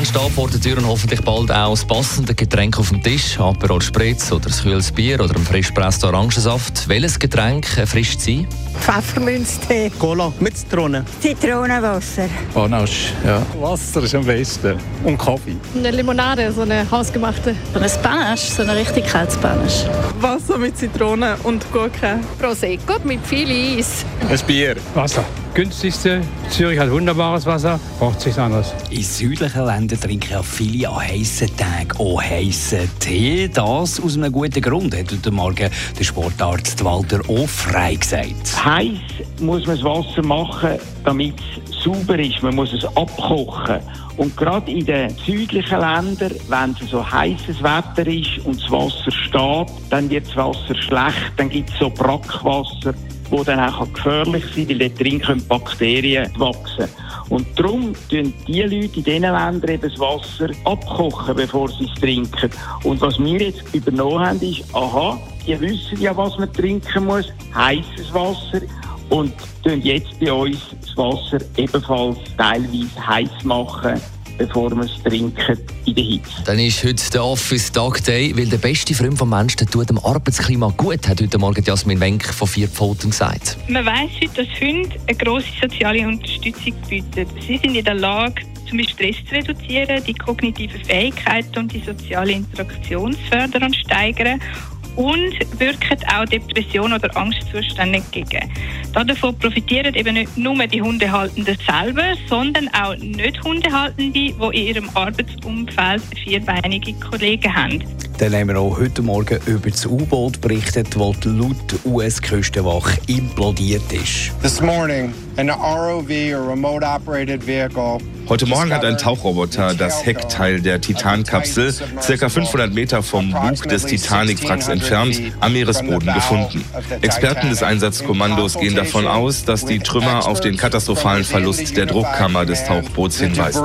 Wochenende steht vor der Tür und hoffentlich bald auch das passende Getränk auf dem Tisch. Aperol Spritz oder ein kühles Bier oder ein frisch gepresster Orangensaft. Welches Getränk erfrischt Sie? Pfefferminztee, Cola mit Zitrone. Zitronenwasser. Panache, ja. Wasser ist am besten. Und Kaffee. Eine Limonade, so eine hausgemachte. So ein Panache, so eine richtig kaltes Panache. Wasser mit Zitrone und Gurke. Prosecco mit viel Eis. Ein Bier. Wasser. Günstigste. Zürich hat wunderbares Wasser. Braucht sich anders. In südlichen Ländern trinken ja viele an heißen Tagen auch heißen Tee. Das aus einem guten Grund, hat heute Morgen der Sportarzt Walter Offrey gesagt. Heiß muss man das Wasser machen, damit es sauber ist. Man muss es abkochen. Und gerade in den südlichen Ländern, wenn es so heißes Wetter ist und das Wasser steht, dann wird das Wasser schlecht. Dann gibt es so Brackwasser, wo dann auch gefährlich sein kann, weil dort drin können Bakterien wachsen. Und darum tun die Leute in diesen Ländern eben das Wasser abkochen, bevor sie es trinken. Und was wir jetzt übernommen haben, ist, aha, die wissen ja, was man trinken muss, heißes Wasser. Und tun jetzt bei uns Wasser ebenfalls teilweise heiß machen, bevor wir es trinken in der Hitze. Dann ist heute der Office Dog Day, weil der beste Freund vom Menschen der tut dem Arbeitsklima gut, hat heute Morgen Jasmin Wenk von vier Pfoten gesagt. Man weiss heute, dass Hunde eine grosse soziale Unterstützung bieten. Sie sind in der Lage, zum Beispiel Stress zu reduzieren, die kognitiven Fähigkeiten und die soziale Interaktion zu fördern und steigern und wirken auch Depressionen oder Angstzustände entgegen. Davon profitieren eben nicht nur die Hundehaltenden selber, sondern auch Nicht-Hundehaltende, die in ihrem Arbeitsumfeld vierbeinige Kollegen haben. Dann haben wir auch heute Morgen über das U-Boot berichtet, das laut US-Küstenwache implodiert ist. This morning, an ROV, or remote operated vehicle, Heute Morgen hat ein Tauchroboter das Heckteil der Titan-Kapsel ca. 500 Meter vom Bug des Titanic-Wracks entfernt am Meeresboden gefunden. Experten des Einsatzkommandos gehen davon aus, dass die Trümmer auf den katastrophalen Verlust der Druckkammer des Tauchboots hinweisen.